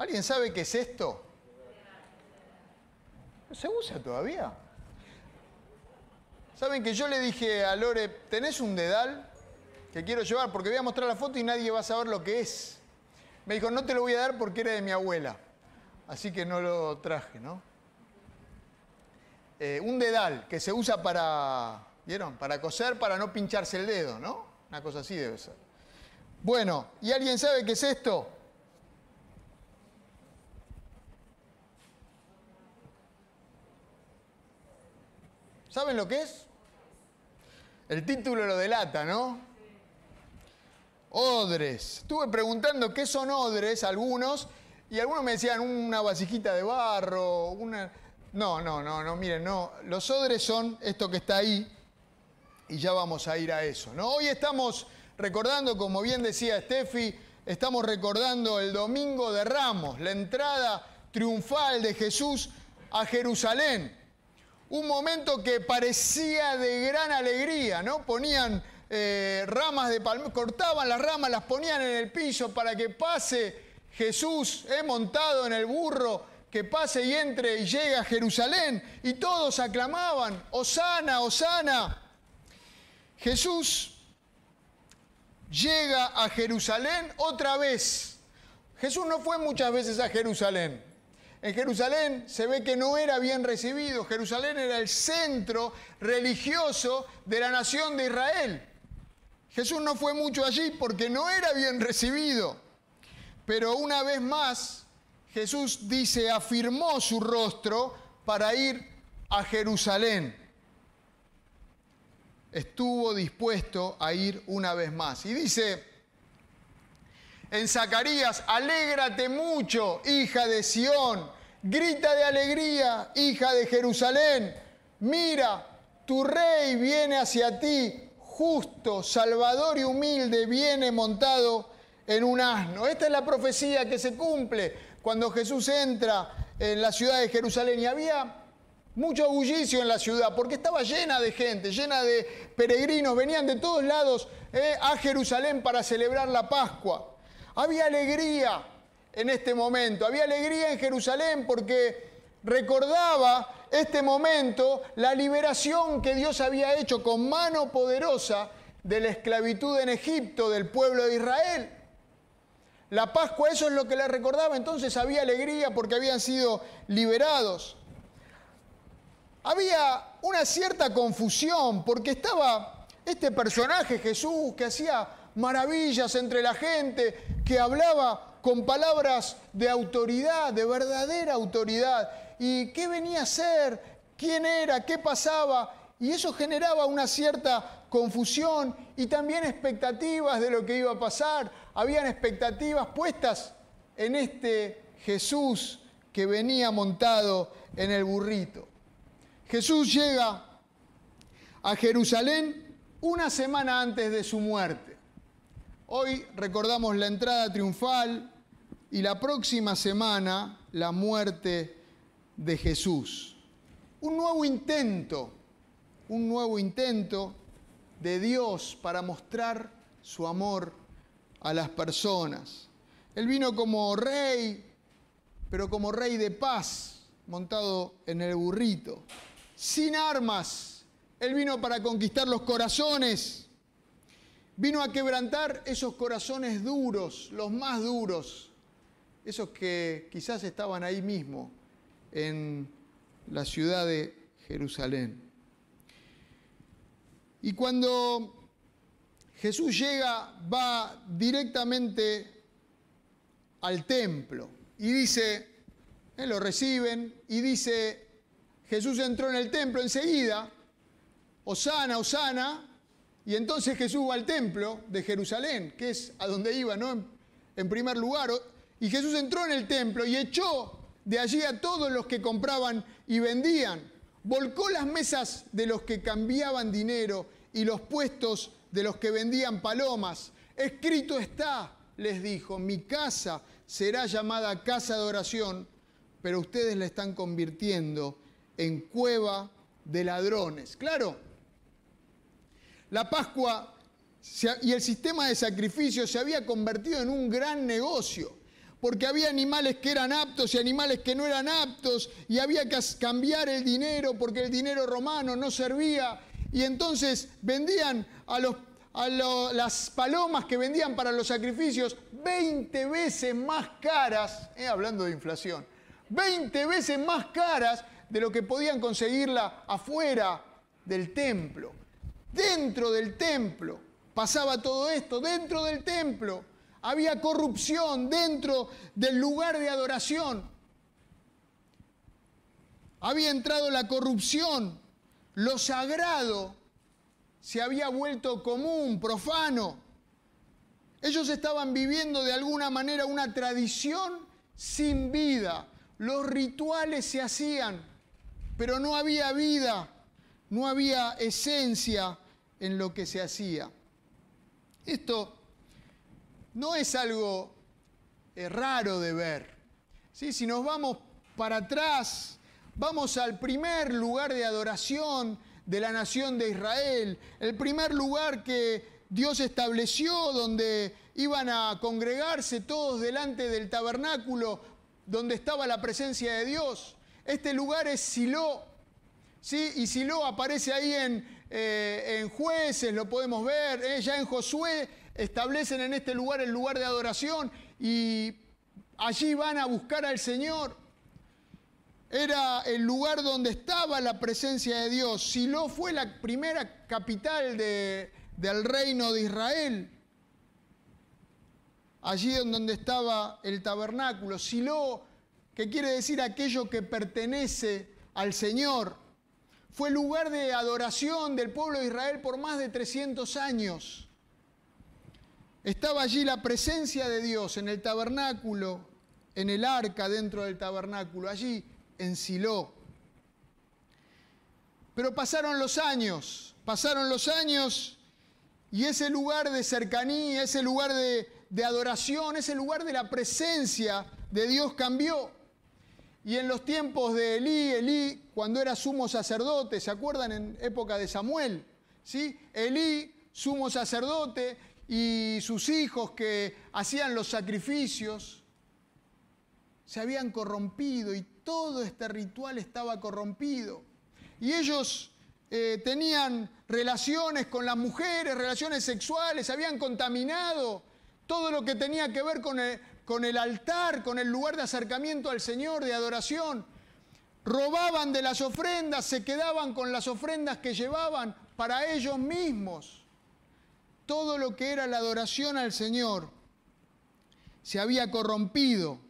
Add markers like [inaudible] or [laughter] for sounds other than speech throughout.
¿Alguien sabe qué es esto? ¿Se usa todavía? ¿Saben que yo le dije a Lore, ¿tenés un dedal que quiero llevar? Porque voy a mostrar la foto y nadie va a saber lo que es. Me dijo, no te lo voy a dar porque era de mi abuela. Así que no lo traje, ¿no? Eh, un dedal que se usa para, ¿vieron? Para coser, para no pincharse el dedo, ¿no? Una cosa así debe ser. Bueno, ¿y alguien sabe qué es esto? ¿Saben lo que es? El título lo delata, ¿no? Odres. Estuve preguntando qué son odres, algunos, y algunos me decían una vasijita de barro, una... No, no, no, no, miren, no. Los odres son esto que está ahí, y ya vamos a ir a eso, ¿no? Hoy estamos recordando, como bien decía Steffi, estamos recordando el Domingo de Ramos, la entrada triunfal de Jesús a Jerusalén un momento que parecía de gran alegría, ¿no? Ponían eh, ramas de palmera, cortaban las ramas, las ponían en el piso para que pase Jesús eh, montado en el burro, que pase y entre y llegue a Jerusalén. Y todos aclamaban, Osana, Osana. Jesús llega a Jerusalén otra vez. Jesús no fue muchas veces a Jerusalén. En Jerusalén se ve que no era bien recibido. Jerusalén era el centro religioso de la nación de Israel. Jesús no fue mucho allí porque no era bien recibido. Pero una vez más, Jesús dice, afirmó su rostro para ir a Jerusalén. Estuvo dispuesto a ir una vez más. Y dice en Zacarías, alégrate mucho, hija de Sión, grita de alegría, hija de Jerusalén, mira, tu rey viene hacia ti, justo, salvador y humilde, viene montado en un asno. Esta es la profecía que se cumple cuando Jesús entra en la ciudad de Jerusalén y había mucho bullicio en la ciudad porque estaba llena de gente, llena de peregrinos, venían de todos lados eh, a Jerusalén para celebrar la Pascua. Había alegría en este momento, había alegría en Jerusalén porque recordaba este momento la liberación que Dios había hecho con mano poderosa de la esclavitud en Egipto del pueblo de Israel. La Pascua, eso es lo que le recordaba, entonces había alegría porque habían sido liberados. Había una cierta confusión porque estaba este personaje Jesús que hacía maravillas entre la gente, que hablaba con palabras de autoridad, de verdadera autoridad. ¿Y qué venía a ser? ¿Quién era? ¿Qué pasaba? Y eso generaba una cierta confusión y también expectativas de lo que iba a pasar. Habían expectativas puestas en este Jesús que venía montado en el burrito. Jesús llega a Jerusalén una semana antes de su muerte. Hoy recordamos la entrada triunfal y la próxima semana la muerte de Jesús. Un nuevo intento, un nuevo intento de Dios para mostrar su amor a las personas. Él vino como rey, pero como rey de paz, montado en el burrito, sin armas. Él vino para conquistar los corazones Vino a quebrantar esos corazones duros, los más duros, esos que quizás estaban ahí mismo, en la ciudad de Jerusalén. Y cuando Jesús llega, va directamente al templo y dice, eh, lo reciben y dice, Jesús entró en el templo enseguida, Osana, Osana, y entonces Jesús va al templo de Jerusalén, que es a donde iba, ¿no? En primer lugar. Y Jesús entró en el templo y echó de allí a todos los que compraban y vendían. Volcó las mesas de los que cambiaban dinero y los puestos de los que vendían palomas. Escrito está, les dijo, mi casa será llamada casa de oración, pero ustedes la están convirtiendo en cueva de ladrones. Claro, la Pascua y el sistema de sacrificio se había convertido en un gran negocio, porque había animales que eran aptos y animales que no eran aptos, y había que cambiar el dinero porque el dinero romano no servía, y entonces vendían a, los, las palomas que vendían para los sacrificios 20 veces más caras, eh, hablando de inflación, 20 veces más caras de lo que podían conseguirla afuera del templo. Dentro del templo pasaba todo esto, dentro del templo. Había corrupción dentro del lugar de adoración. Había entrado la corrupción. Lo sagrado se había vuelto común, profano. Ellos estaban viviendo de alguna manera una tradición sin vida. Los rituales se hacían, pero no había vida, no había esencia en lo que se hacía. Esto no es algo eh, raro de ver. ¿sí? Si nos vamos para atrás, vamos al primer lugar de adoración de la nación de Israel, el primer lugar que Dios estableció donde iban a congregarse todos delante del tabernáculo donde estaba la presencia de Dios. Este lugar es Silo. ¿Sí? Y Silo aparece ahí en, eh, en jueces, lo podemos ver, eh, ya en Josué establecen en este lugar el lugar de adoración y allí van a buscar al Señor. Era el lugar donde estaba la presencia de Dios. Silo fue la primera capital del reino de Israel. Allí donde estaba el tabernáculo. Silo, que quiere decir aquello que pertenece al Señor. Fue lugar de adoración del pueblo de Israel por más de 300 años. Estaba allí la presencia de Dios en el tabernáculo, en el arca dentro del tabernáculo, allí en Silo. Pero pasaron los años, pasaron los años y ese lugar de cercanía, ese lugar de, de adoración, ese lugar de la presencia de Dios cambió. Y en los tiempos de Elí, Elí, cuando era sumo sacerdote, ¿se acuerdan en época de Samuel? ¿Sí? Elí, sumo sacerdote, y sus hijos que hacían los sacrificios se habían corrompido y todo este ritual estaba corrompido. Y ellos eh, tenían relaciones con las mujeres, relaciones sexuales, habían contaminado todo lo que tenía que ver con el, con el altar, con el lugar de acercamiento al Señor, de adoración. Robaban de las ofrendas, se quedaban con las ofrendas que llevaban para ellos mismos todo lo que era la adoración al Señor se había corrompido.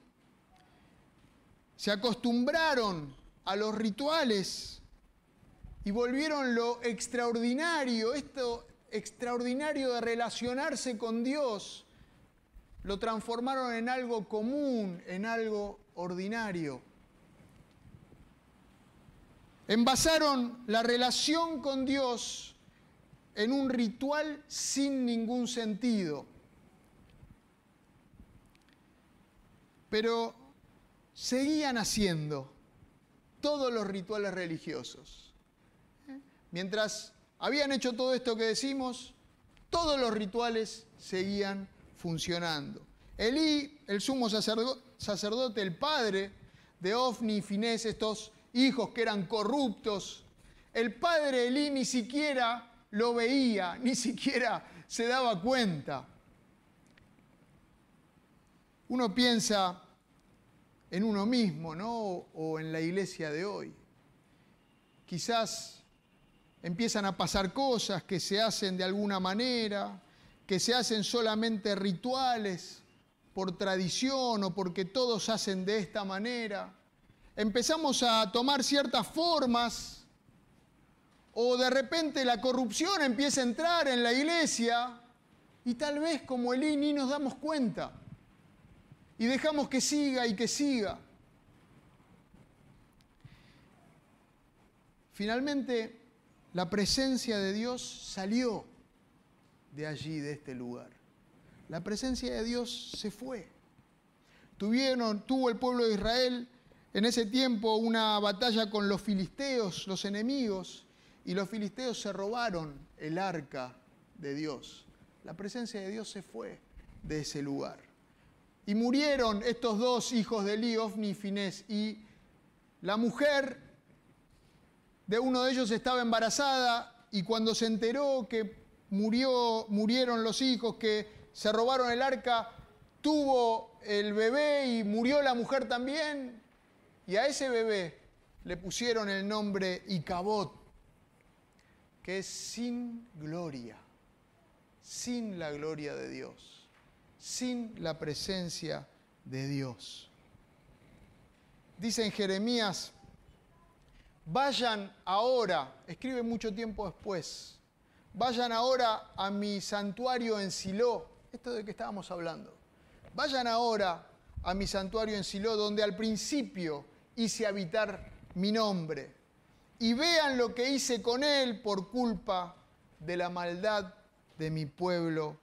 Se acostumbraron a los rituales y volvieron lo extraordinario, esto extraordinario de relacionarse con Dios, lo transformaron en algo común, en algo ordinario. Envasaron la relación con Dios en un ritual sin ningún sentido. Pero seguían haciendo todos los rituales religiosos. Mientras habían hecho todo esto que decimos, todos los rituales seguían funcionando. Elí, el sumo sacerdote, el padre de Ofni y Finés, estos hijos que eran corruptos, el padre Elí ni siquiera lo veía, [laughs] ni siquiera se daba cuenta. Uno piensa en uno mismo, ¿no? O en la iglesia de hoy. Quizás empiezan a pasar cosas que se hacen de alguna manera, que se hacen solamente rituales por tradición o porque todos hacen de esta manera. Empezamos a tomar ciertas formas o de repente la corrupción empieza a entrar en la iglesia y tal vez como Elí ni nos damos cuenta y dejamos que siga y que siga. Finalmente, la presencia de Dios salió de allí, de este lugar. La presencia de Dios se fue. Tuvieron, tuvo el pueblo de Israel en ese tiempo una batalla con los filisteos, los enemigos, y los filisteos se robaron el arca de Dios. La presencia de Dios se fue de ese lugar. y murieron estos dos hijos de Eli, Ofni y Finés. Y la mujer de uno de ellos estaba embarazada y cuando se enteró que murió, murieron los hijos, que se robaron el arca, tuvo el bebé y murió la mujer también. Y a ese bebé le pusieron el nombre Icabot, que es sin gloria, sin la gloria de Dios, sin la presencia de Dios. Dice en Jeremías, vayan ahora, escribe mucho tiempo después, vayan ahora a mi santuario en Silo, esto de que estábamos hablando, vayan ahora a mi santuario en Silo, donde al principio hice habitar mi nombre, y vean lo que hice con él por culpa de la maldad de mi pueblo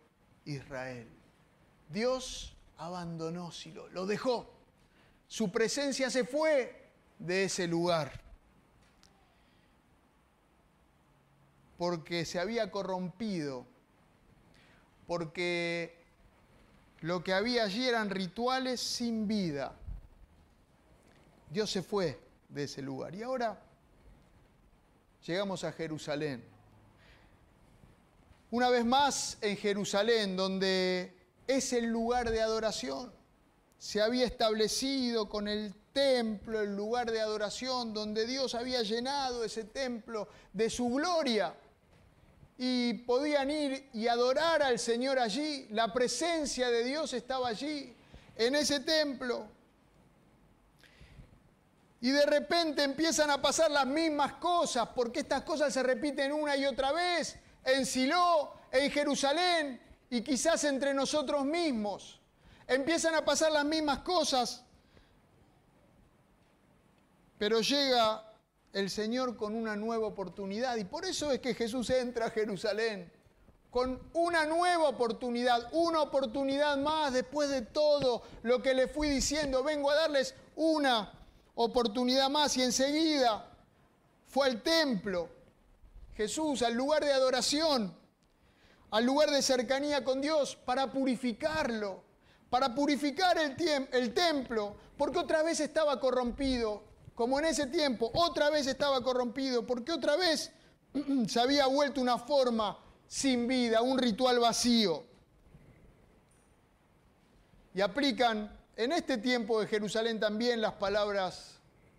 Israel. Dios abandonó Silo, lo dejó. Su presencia se fue de ese lugar. Porque se había corrompido, porque lo que había allí eran rituales sin vida. Dios se fue de ese lugar. Y ahora llegamos a Jerusalén. Una vez más en Jerusalén, donde es el lugar de adoración. Se había establecido con el templo, el lugar de adoración, donde Dios había llenado ese templo de su gloria. Y podían ir y adorar al Señor allí. La presencia de Dios estaba allí, en ese templo. Y de repente empiezan a pasar las mismas cosas, porque estas cosas se repiten una y otra vez en Silo, en Jerusalén y quizás entre nosotros mismos. Empiezan a pasar las mismas cosas, pero llega el Señor con una nueva oportunidad. Y por eso es que Jesús entra a Jerusalén con una nueva oportunidad, una oportunidad más después de todo lo que le fui diciendo. Vengo a darles una oportunidad más y enseguida fue al templo, Jesús, al lugar de adoración, al lugar de cercanía con Dios, para purificarlo, para purificar el, el templo, porque otra vez estaba corrompido, como en ese tiempo, otra vez estaba corrompido, porque otra vez [clears throat] se había vuelto una forma sin vida, un ritual vacío. Y aplican en este tiempo de Jerusalén también las palabras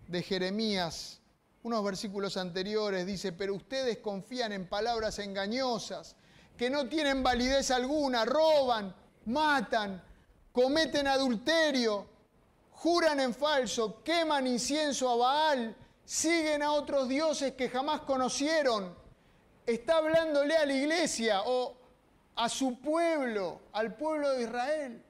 de Jeremías, unos versículos anteriores, dice, pero ustedes confían en palabras engañosas, que no tienen validez alguna, roban, matan, cometen adulterio, juran en falso, queman incienso a Baal, siguen a otros dioses que jamás conocieron. Está hablándole a la iglesia o a su pueblo, al pueblo de Israel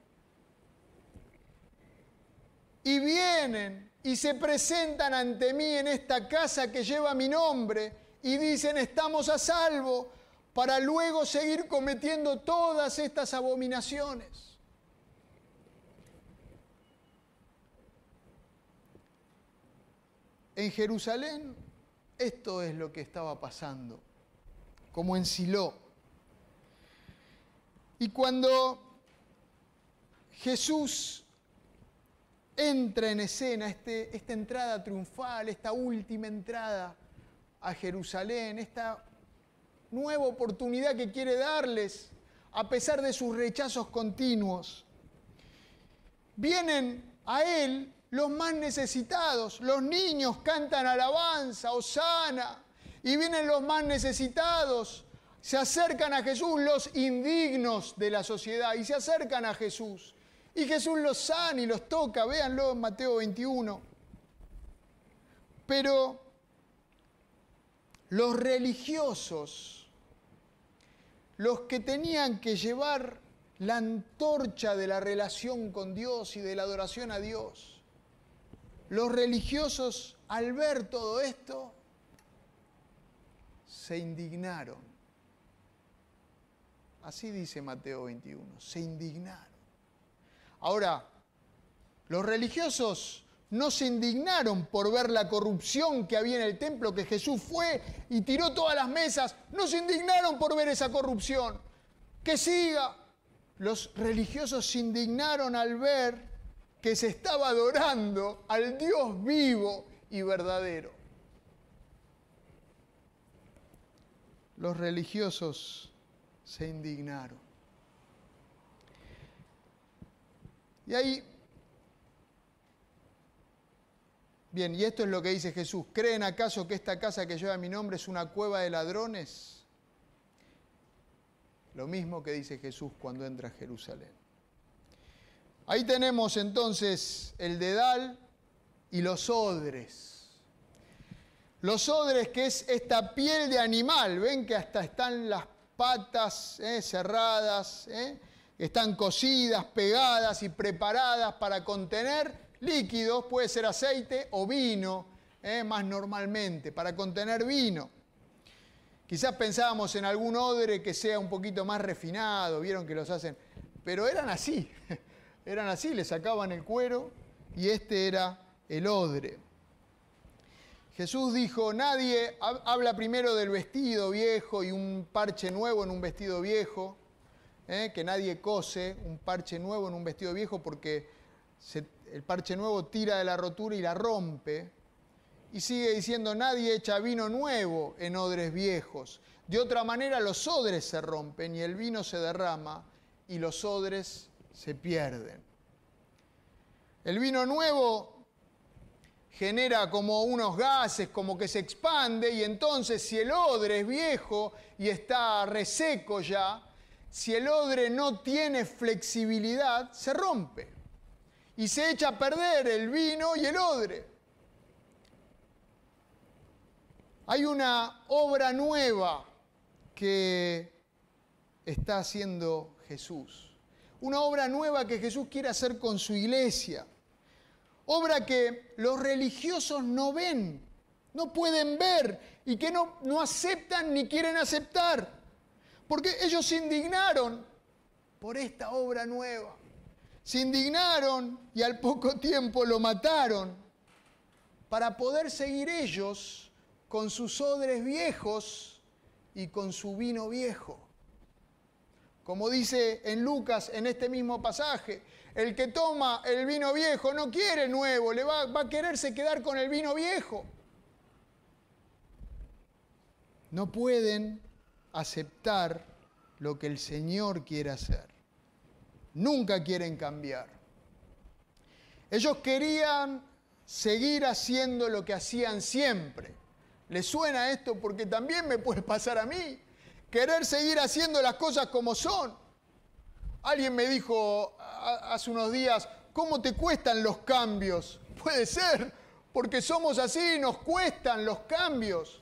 y vienen y se presentan ante mí en esta casa que lleva mi nombre y dicen estamos a salvo para luego seguir cometiendo todas estas abominaciones. En Jerusalén esto es lo que estaba pasando, como en Silo. Y cuando Jesús entra en escena este, esta entrada triunfal, esta última entrada a Jerusalén, esta nueva oportunidad que quiere darles a pesar de sus rechazos continuos. Vienen a Él los más necesitados, los niños cantan alabanza, osana, y vienen los más necesitados, se acercan a Jesús los indignos de la sociedad y se acercan a Jesús. Y Jesús los sana y los toca, véanlo en Mateo 21. Pero los religiosos, los que tenían que llevar la antorcha de la relación con Dios y de la adoración a Dios, los religiosos al ver todo esto, se indignaron. Así dice Mateo 21, se indignaron. Ahora, los religiosos no se indignaron por ver la corrupción que había en el templo, que Jesús fue y tiró todas las mesas. No se indignaron por ver esa corrupción. Que siga. los religiosos se indignaron al ver que se estaba adorando al Dios vivo y verdadero. Los religiosos se indignaron. Y ahí, bien, y esto es lo que dice Jesús, ¿creen acaso que esta casa que lleva mi nombre es una cueva de ladrones? Lo mismo que dice Jesús cuando entra a Jerusalén. Ahí tenemos entonces el dedal y los odres. Los odres, que es esta piel de animal, ven que hasta están las patas eh, cerradas, eh, están cocidas, pegadas y preparadas para contener líquidos, puede ser aceite o vino, eh, más normalmente, para contener vino. Quizás pensábamos en algún odre que sea un poquito más refinado, vieron que los hacen, pero eran así, [laughs] eran así, le sacaban el cuero y este era el odre. Jesús dijo, nadie habla primero del vestido viejo y un parche nuevo en un vestido viejo, ¿eh? que nadie cose un parche nuevo en un vestido viejo porque el parche nuevo tira de la rotura y la rompe. Y sigue diciendo, nadie echa vino nuevo en odres viejos. De otra manera los odres se rompen y el vino se derrama y los odres se pierden. El vino nuevo genera como unos gases, como que se expande y entonces si el odre es viejo y está reseco ya, si el odre no tiene flexibilidad, se rompe y se echa a perder el vino y el odre. Hay una obra nueva que está haciendo Jesús. Una obra nueva que Jesús quiere hacer con su iglesia. Obra que los religiosos no ven, no pueden ver y que no, no aceptan ni quieren aceptar. Porque ellos se indignaron por esta obra nueva. Se indignaron y al poco tiempo lo mataron para poder seguir ellos con sus odres viejos y con su vino viejo. Como dice en Lucas en este mismo pasaje, el que toma el vino viejo no quiere nuevo, le va, a quererse quedar con el vino viejo. No pueden aceptar lo que el Señor quiere hacer. Nunca quieren cambiar. Ellos querían seguir haciendo lo que hacían siempre. ¿Le suena esto? Porque también me puede pasar a mí. Querer seguir haciendo las cosas como son. Alguien me dijo hace unos días, ¿cómo te cuestan los cambios? [laughs] Puede ser, porque somos así, nos cuestan los cambios.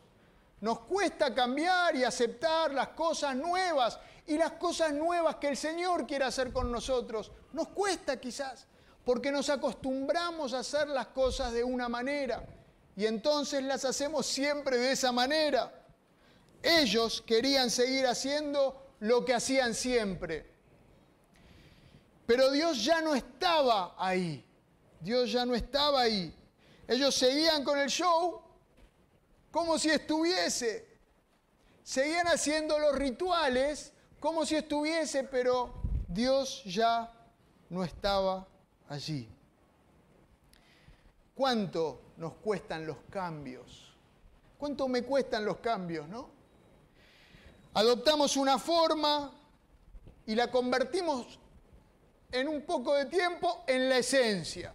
Nos cuesta cambiar y aceptar las cosas nuevas y las cosas nuevas que el Señor quiere hacer con nosotros. Nos cuesta quizás, porque nos acostumbramos a hacer las cosas de una manera y entonces las hacemos siempre de esa manera. Ellos querían seguir haciendo lo que hacían siempre. Pero Dios ya no estaba ahí. Dios ya no estaba ahí. Ellos seguían con el show como si estuviese. Seguían haciendo los rituales como si estuviese, pero Dios ya no estaba allí. ¿Cuánto nos cuestan los cambios. ¿Cuánto me cuestan los cambios, no? Adoptamos una forma y la convertimos en un poco de tiempo en la esencia.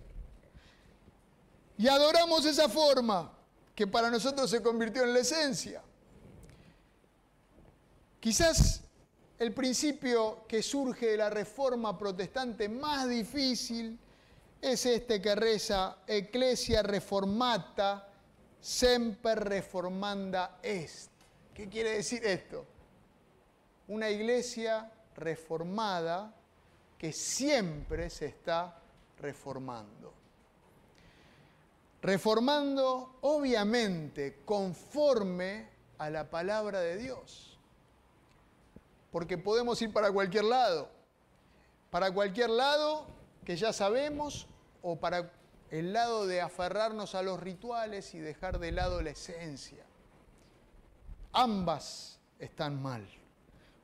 Y adoramos esa forma que para nosotros se convirtió en la esencia. Quizás el principio que surge de la reforma protestante más difícil es este que reza Ecclesia reformata semper reformanda est. ¿Qué quiere decir esto? Una iglesia reformada que siempre se está reformando. Reformando obviamente conforme a la palabra de Dios. Porque podemos ir para cualquier lado. Para cualquier lado que ya sabemos o para el lado de aferrarnos a los rituales y dejar de lado la esencia. Ambas están mal.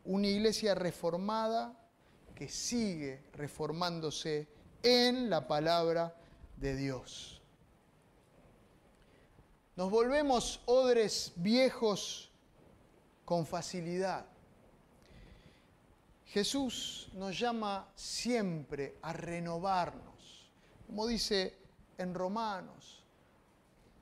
Una iglesia reformada que sigue reformándose en la palabra de Dios. Nos volvemos odres viejos con facilidad. Jesús nos llama siempre a renovarnos, como dice en Romanos,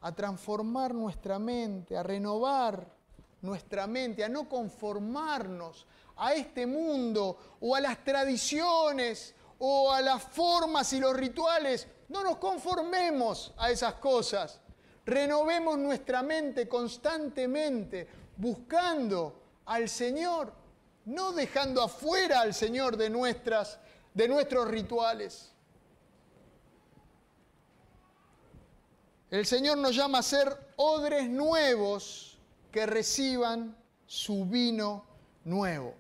a transformar nuestra mente, a renovar nuestra mente, a no conformarnos a este mundo o a las tradiciones o a las formas y los rituales. No nos conformemos a esas cosas. Renovemos nuestra mente constantemente, buscando al Señor, no dejando afuera al Señor de, nuestras, de nuestros rituales. El Señor nos llama a ser odres nuevos que reciban su vino nuevo.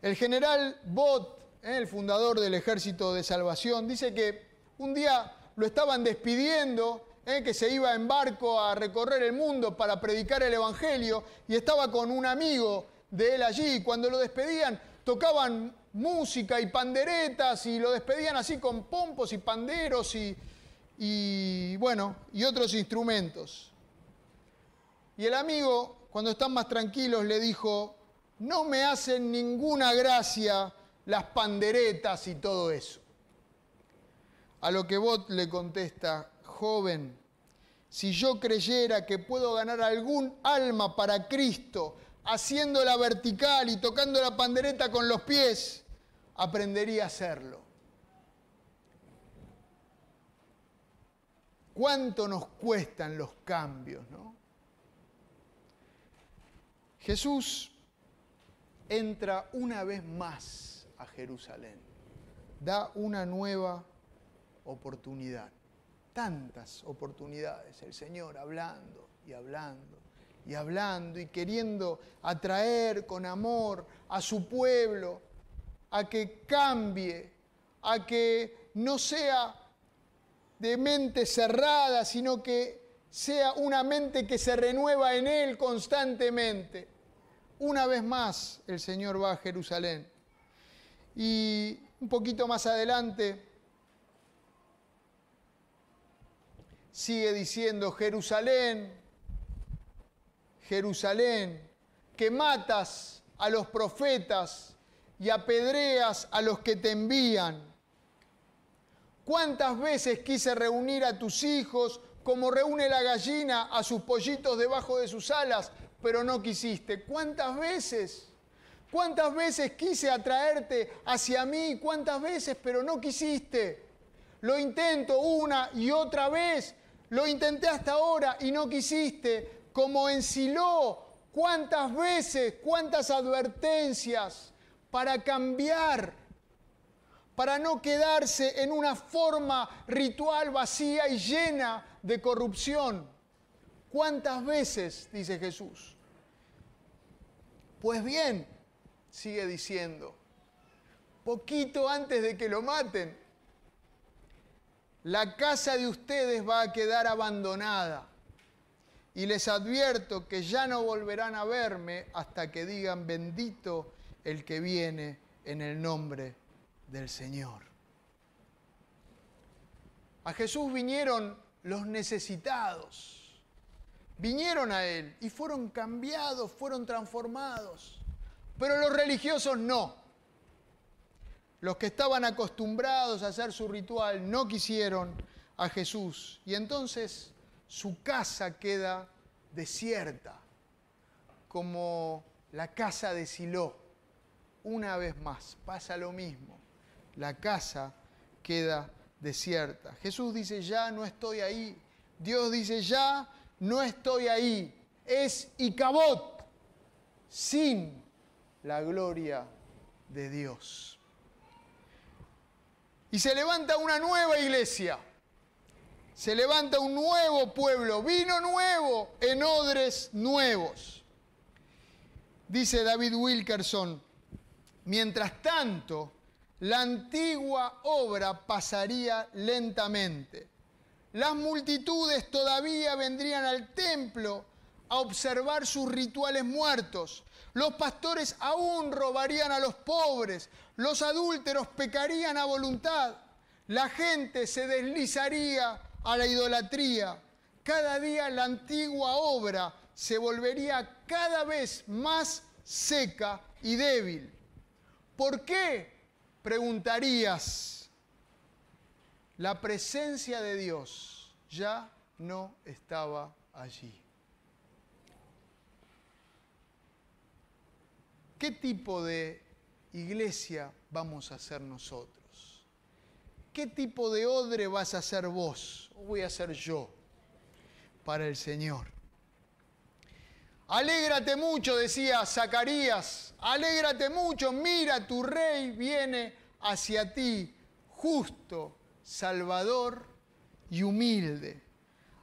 El general Bott, eh, el fundador del Ejército de Salvación, dice que un día lo estaban despidiendo, eh, que se iba en barco a recorrer el mundo para predicar el Evangelio y estaba con un amigo de él allí. Cuando lo despedían, tocaban música y panderetas y lo despedían así con pompos y panderos y, y bueno, y otros instrumentos. Y el amigo, cuando están más tranquilos, le dijo, no me hacen ninguna gracia las panderetas y todo eso. A lo que Bot le contesta, joven, si yo creyera que puedo ganar algún alma para Cristo haciéndola vertical y tocando la pandereta con los pies, aprendería a hacerlo. ¿Cuánto nos cuestan los cambios, no? Jesús entra una vez más a Jerusalén, da una nueva oportunidad. Tantas oportunidades, el Señor hablando y hablando y hablando y queriendo atraer con amor a su pueblo, a que cambie, a que no sea de mente cerrada, sino que sea una mente que se renueva en Él constantemente. Una vez más el Señor va a Jerusalén. Y un poquito más adelante sigue diciendo, Jerusalén, Jerusalén, que matas a los profetas y apedreas a los que te envían. ¿Cuántas veces quise reunir a tus hijos como reúne la gallina a sus pollitos debajo de sus alas, pero no quisiste. ¿Cuántas veces? ¿Cuántas veces quise atraerte hacia mí? ¿Cuántas veces? Pero no quisiste. Lo intento una y otra vez. Lo intenté hasta ahora y no quisiste. Como en Silo, ¿cuántas veces? ¿Cuántas advertencias para cambiar? Para no quedarse en una forma ritual vacía y llena de corrupción. ¿Cuántas veces? dice Jesús. Pues bien, sigue diciendo, poquito antes de que lo maten, la casa de ustedes va a quedar abandonada. Y les advierto que ya no volverán a verme hasta que digan bendito el que viene en el nombre del Señor. A Jesús vinieron los necesitados vinieron a Él y fueron cambiados, fueron transformados. Pero los religiosos no. Los que estaban acostumbrados a hacer su ritual no quisieron a Jesús. Y entonces su casa queda desierta, como la casa de Silo. Una vez más pasa lo mismo. La casa queda desierta. Jesús dice, ya no estoy ahí. Dios dice, ya no estoy ahí. Es Icabot, sin la gloria de Dios. Y se levanta una nueva iglesia. Se levanta un nuevo pueblo, vino nuevo en odres nuevos. Dice David Wilkerson, mientras tanto, la antigua obra pasaría lentamente las multitudes todavía vendrían al templo a observar sus rituales muertos. Los pastores aún robarían a los pobres. Los adúlteros pecarían a voluntad. La gente se deslizaría a la idolatría. Cada día la antigua obra se volvería cada vez más seca y débil. ¿Por qué? Preguntarías. La presencia de Dios ya no estaba allí. ¿Qué tipo de iglesia vamos a ser nosotros? ¿Qué tipo de odre vas a ser vos o voy a ser yo para el Señor? Alégrate mucho, decía Zacarías, alégrate mucho, mira, tu rey viene hacia ti, justo, salvador y humilde.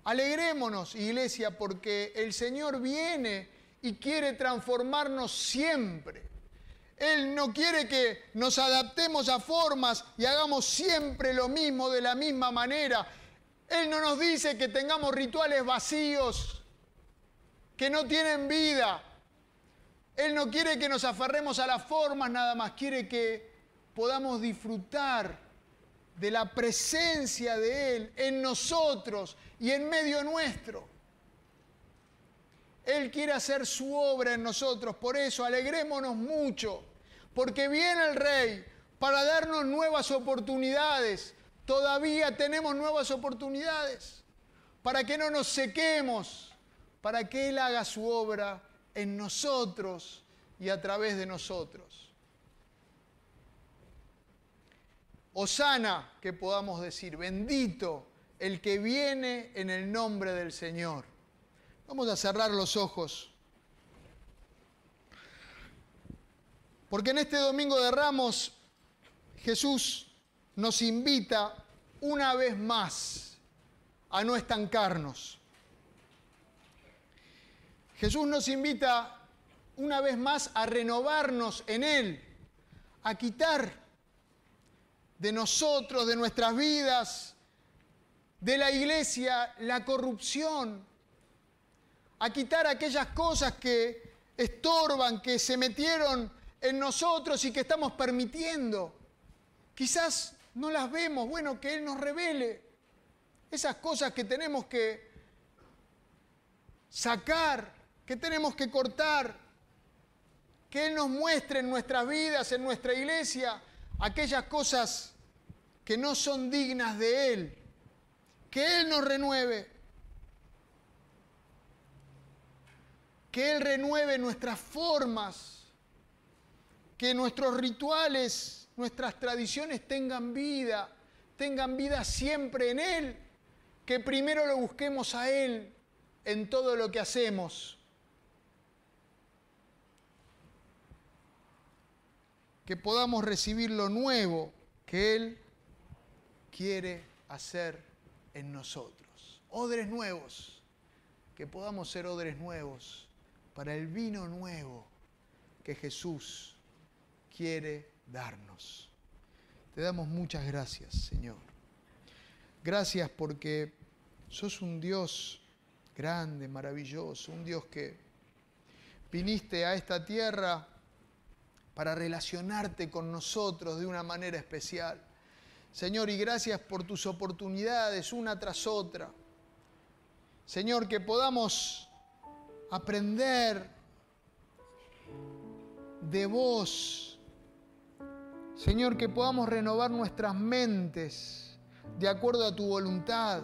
Alegrémonos, iglesia, porque el Señor viene y quiere transformarnos siempre. Él no quiere que nos adaptemos a formas y hagamos siempre lo mismo de la misma manera. Él no nos dice que tengamos rituales vacíos, que no tienen vida. Él no quiere que nos aferremos a las formas nada más, quiere que podamos disfrutar de la presencia de Él en nosotros y en medio nuestro. Él quiere hacer su obra en nosotros. Por eso alegrémonos mucho, porque viene el Rey para darnos nuevas oportunidades. Todavía tenemos nuevas oportunidades para que no nos sequemos, para que Él haga su obra en nosotros y a través de nosotros. Osana, que podamos decir, bendito el que viene en el nombre del Señor. Vamos a cerrar los ojos. Porque en este domingo de Ramos Jesús nos invita una vez más a no estancarnos. Jesús nos invita una vez más a renovarnos en Él, a quitar de nosotros, de nuestras vidas, de la iglesia, la corrupción, a quitar aquellas cosas que estorban, que se metieron en nosotros y que estamos permitiendo. Quizás no las vemos, bueno, que Él nos revele esas cosas que tenemos que sacar, que tenemos que cortar, que Él nos muestre en nuestras vidas, en nuestra iglesia, aquellas cosas que no son dignas de Él, que Él nos renueve. que Él renueve nuestras formas, que nuestros rituales, nuestras tradiciones tengan vida, tengan vida siempre en Él, que primero lo busquemos a Él en todo lo que hacemos. Que podamos recibir lo nuevo que Él quiere hacer en nosotros. Odres nuevos, que podamos ser odres nuevos para el vino nuevo que Jesús quiere darnos. Te damos muchas gracias, Señor. Gracias porque sos un Dios grande, maravilloso, un Dios que viniste a esta tierra para relacionarte con nosotros de una manera especial. Señor, y gracias por tus oportunidades una tras otra. Señor, que podamos aprender de vos. Señor, que podamos renovar nuestras mentes de acuerdo a tu voluntad.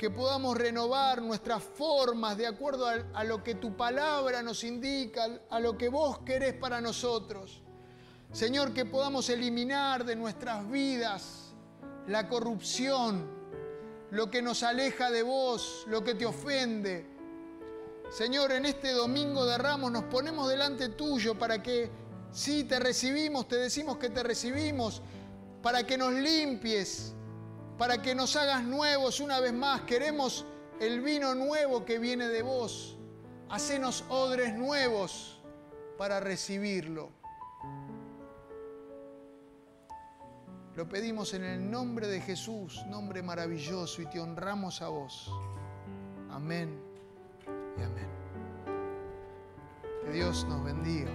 Que podamos renovar nuestras formas de acuerdo a, lo que tu palabra nos indica, a lo que vos querés para nosotros. Señor, que podamos eliminar de nuestras vidas la corrupción, lo que nos aleja de vos, lo que te ofende, Señor, en este domingo de ramos nos ponemos delante tuyo para que, sí, te recibimos, te decimos que te recibimos, para que nos limpies, para que nos hagas nuevos una vez más. Queremos el vino nuevo que viene de vos. Hacenos odres nuevos para recibirlo. Lo pedimos en el nombre de Jesús, nombre maravilloso, y te honramos a vos. Amén y amén. Que Dios nos bendiga.